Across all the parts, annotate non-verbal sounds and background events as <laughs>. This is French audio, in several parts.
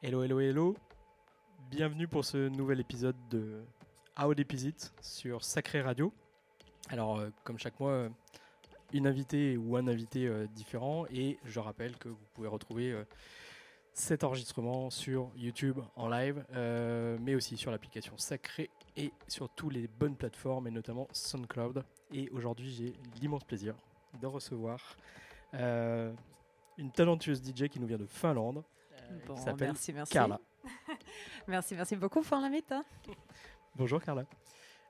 Hello, hello, hello. Bienvenue pour ce nouvel épisode de How Deep Is It sur Sacré Radio. Alors, euh, comme chaque mois, euh, une invitée ou un invité euh, différent. Et je rappelle que vous pouvez retrouver cet enregistrement sur YouTube en live, mais aussi sur l'application Sacré et sur toutes les bonnes plateformes, et notamment SoundCloud. Et aujourd'hui, j'ai l'immense plaisir de recevoir une talentueuse DJ qui nous vient de Finlande. Bon, qui s'appelle merci, merci. Carla. <laughs> Merci, merci beaucoup pour l'invite. hein. Bonjour Carla.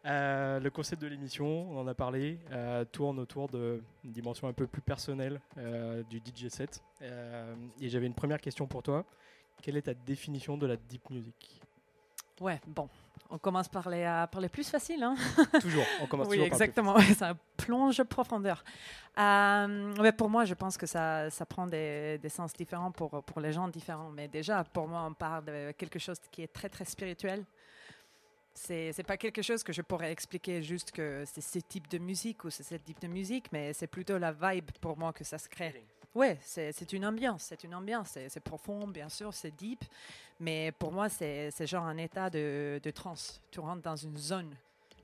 Euh, le concept de l'émission, on en a parlé, euh, tourne autour d'une dimension un peu plus personnelle euh, du DJ set. Euh, et j'avais une première question pour toi. Quelle est ta définition de la deep music? Ouais, bon, on commence par les, euh, par les plus faciles. Hein. <laughs> Toujours, on commence oui, toujours par le plus exactement. ouais, <laughs> ça plonge profondeur. Euh, ouais, pour moi, je pense que ça, ça prend des, des sens différents pour, pour les gens différents. Mais déjà, pour moi, on parle de quelque chose qui est très, très spirituel. C'est c'est pas quelque chose que je pourrais expliquer juste que c'est ce type de musique ou c'est ce type de musique, mais c'est plutôt la vibe pour moi que ça se crée. Ouais, c'est une ambiance, c'est une ambiance, c'est profond, bien sûr, c'est deep, mais pour moi, c'est genre un état de, de transe. Tu rentres dans une zone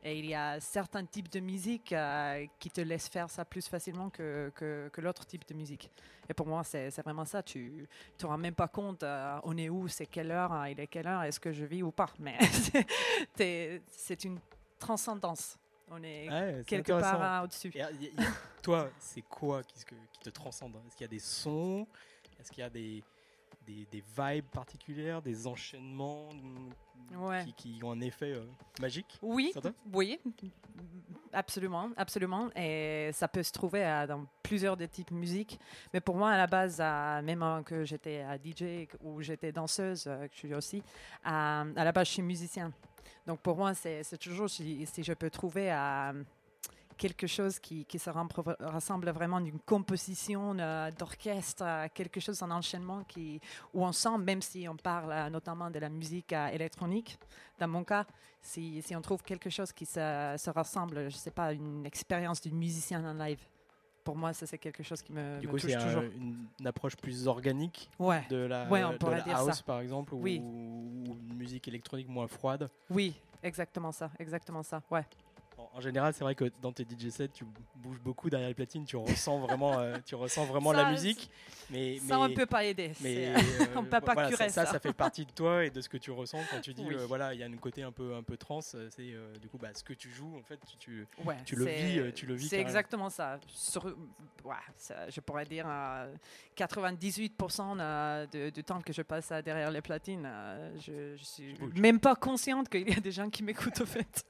et il y a certains types de musique euh, qui te laissent faire ça plus facilement que, l'autre type de musique. Et pour moi, c'est vraiment ça. Tu ne te rends même pas compte, euh, on est où, c'est quelle heure, hein, il est quelle heure, est-ce que je vis ou pas. Mais <laughs> c'est une transcendance. On est Ouais, quelque intéressant. part euh, au-dessus. Euh, toi, c'est quoi qui, te transcende? Est-ce qu'il y a des sons? Est-ce qu'il y a des, des, des vibes particulières, des enchaînements mm, Ouais. qui, qui ont un effet euh, magique Oui, oui, absolument, absolument. Et ça peut se trouver dans plusieurs des types de musique. Mais pour moi, à la base, même que j'étais DJ ou j'étais danseuse, euh, que je suis aussi, euh, à la base, je suis musicien. Donc pour moi, c'est toujours si, je peux trouver euh, quelque chose qui, qui se rassemble vraiment d'une composition euh, d'orchestre, euh, quelque chose en enchaînement qui, où on sent, même si on parle notamment de la musique électronique, dans mon cas, si, si on trouve quelque chose qui se, se ressemble, je ne sais pas, une expérience du musicien en live, pour moi, ça c'est quelque chose qui me, Du me coup, touche toujours. une, une approche plus organique Ouais, de la, Ouais, on de la dire house, ça. par exemple, ou, ou une musique électronique moins froide. oui, exactement ça, exactement ça, ouais. En, général, c'est vrai que dans tes DJ sets, tu bouges beaucoup derrière les platines, tu ressens vraiment, euh, tu ressens vraiment la musique. Mais, Ça, mais, on ne peut pas aider. mais euh, <laughs> on peut pas voilà, curer ça, ça. ça fait partie de toi et de ce que tu ressens quand tu dis, Oui. euh, voilà, il y a un côté un peu, un peu trans. euh, C'est du coup, bah, ce que tu joues, en fait, tu, tu- Ouais, Tu le vis, tu le vis C'est exactement ça. Sur, ouais, ça, Je pourrais dire euh, 98% euh, de- du temps que je passe derrière les platines, je, je suis même pas consciente qu'il y a des gens qui m'écoutent au fait.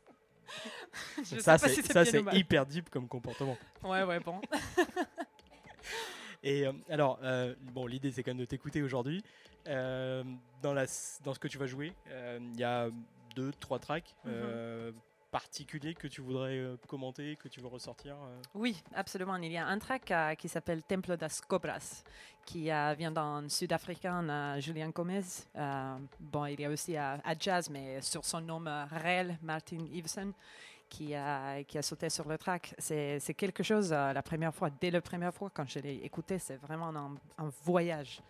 <laughs> Je ça, c'est si hyper deep comme comportement. Ouais, ouais, bon. Et euh, alors, euh, bon, l'idée c'est quand même de t'écouter aujourd'hui. Euh, dans, la, dans ce que tu vas jouer, il y a deux, trois tracks Mhm. euh, particuliers que tu voudrais euh, commenter, que tu veux ressortir. euh. Oui, absolument. Il y a un track euh, qui s'appelle Templo das Cobras, qui vient d'un sud-africain, Julian Gomez. Bon, il y a aussi à jazz, mais sur son nom réel, Martin Iveson, qui a, qui a sauté sur le track. C'est quelque chose, la première fois, dès la première fois, quand je l'ai écouté, c'est vraiment un voyage.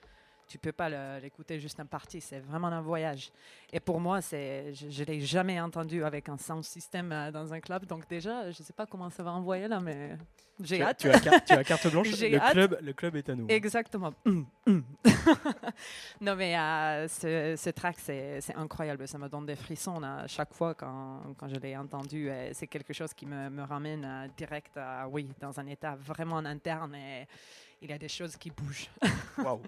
Tu peux pas l'écouter juste en partie, c'est vraiment un voyage. Et pour moi, c'est, je ne l'ai jamais entendu avec un sound system euh, dans un club. Donc déjà, je ne sais pas comment ça va envoyer là, mais j'ai tu, as- hâte. tu as, car- tu as carte blanche. <laughs> J'ai le, hâte. club, le club est à nous. Exactement. Hum, hum. <laughs> non, mais euh, ce, ce track, c'est incroyable. Ça me donne des frissons à chaque fois quand, quand je l'ai entendu. C'est quelque chose qui me, me ramène euh, direct à, oui, dans un état vraiment interne. Et il y a des choses qui bougent. Waouh.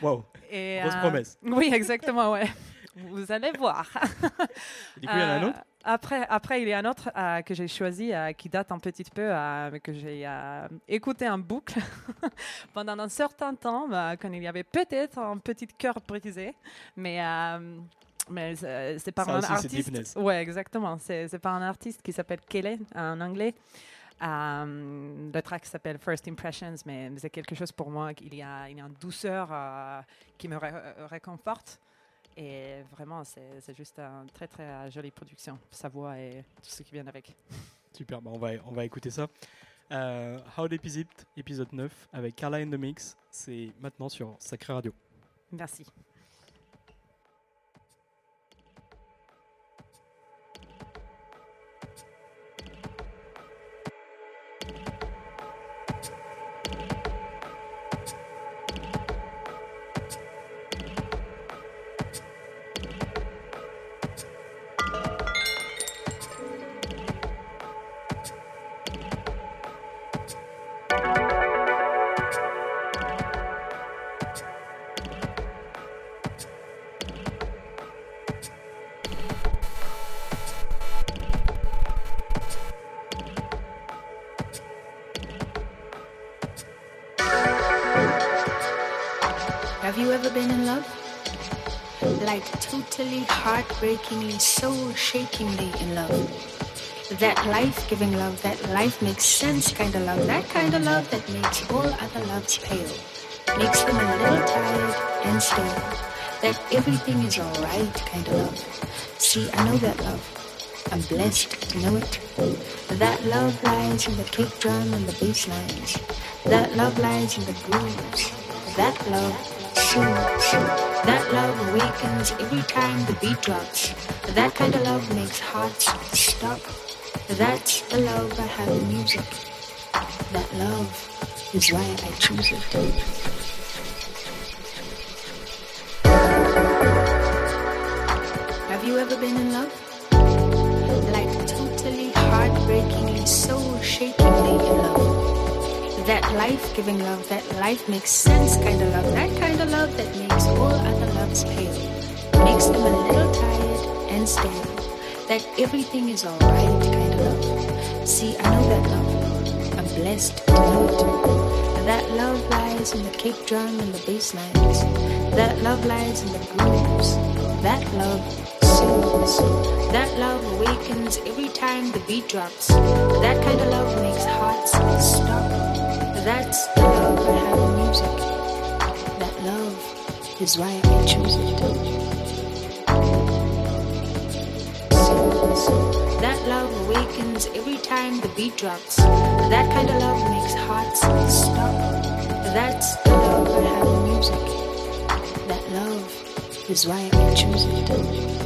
Waouh. Et, Grosse euh, promesse. Oui, exactement, ouais. Vous allez voir. <laughs> Du coup, il y en a un Euh, autre? Après, après, il y a un autre euh, que j'ai choisi euh, qui date un petit peu, euh, mais que j'ai écouté en boucle <laughs> pendant un certain temps, bah, quand il y avait peut-être un petit cœur brisé, mais. mais c'est par Ça un aussi, artiste. Ouais, exactement. C'est c'est par un artiste qui s'appelle Kelly en anglais. Euh, le track s'appelle First Impressions, mais c'est quelque chose pour moi. Il y a, il y a une douceur euh, qui me ré- euh, réconforte. Et vraiment, c'est juste une très très jolie production. Sa voix et tout ce qui vient avec. Super, bah, on, va, on va écouter ça. Euh, How Deep Is It, épisode 9, avec Carla in the Mix. C'est maintenant sur Sacré Radio. Merci. Totally heartbreakingly, soul shakingly in love. That life giving love, that life makes sense kind of love, that kind of love that makes all other loves pale, makes them a little tired and stale. That everything is alright kind of love. See, I know that love. I'm blessed to know it. That love lies in the kick drum and the bass lines. That love lies in the grooves. That love soothes. That love awakens every time the beat drops. That kind of love makes hearts stop. That's the love I have in music. That love is why I choose it. Life giving love, that life makes sense kind of love, that kind of love that makes all other loves pale, makes them a little tired and stale. That everything is alright kind of love. See, I know that love. I'm blessed to know it. That love lies in the kick drum and the bass lines. That love lies in the grooves. That love. That love awakens every time the beat drops. That kind of love makes hearts stop. That's the love I have in music. That love is why I choose it. That love awakens every time the beat drops. That kind of love makes hearts stop. That's the love I have in music. That love is why I choose it.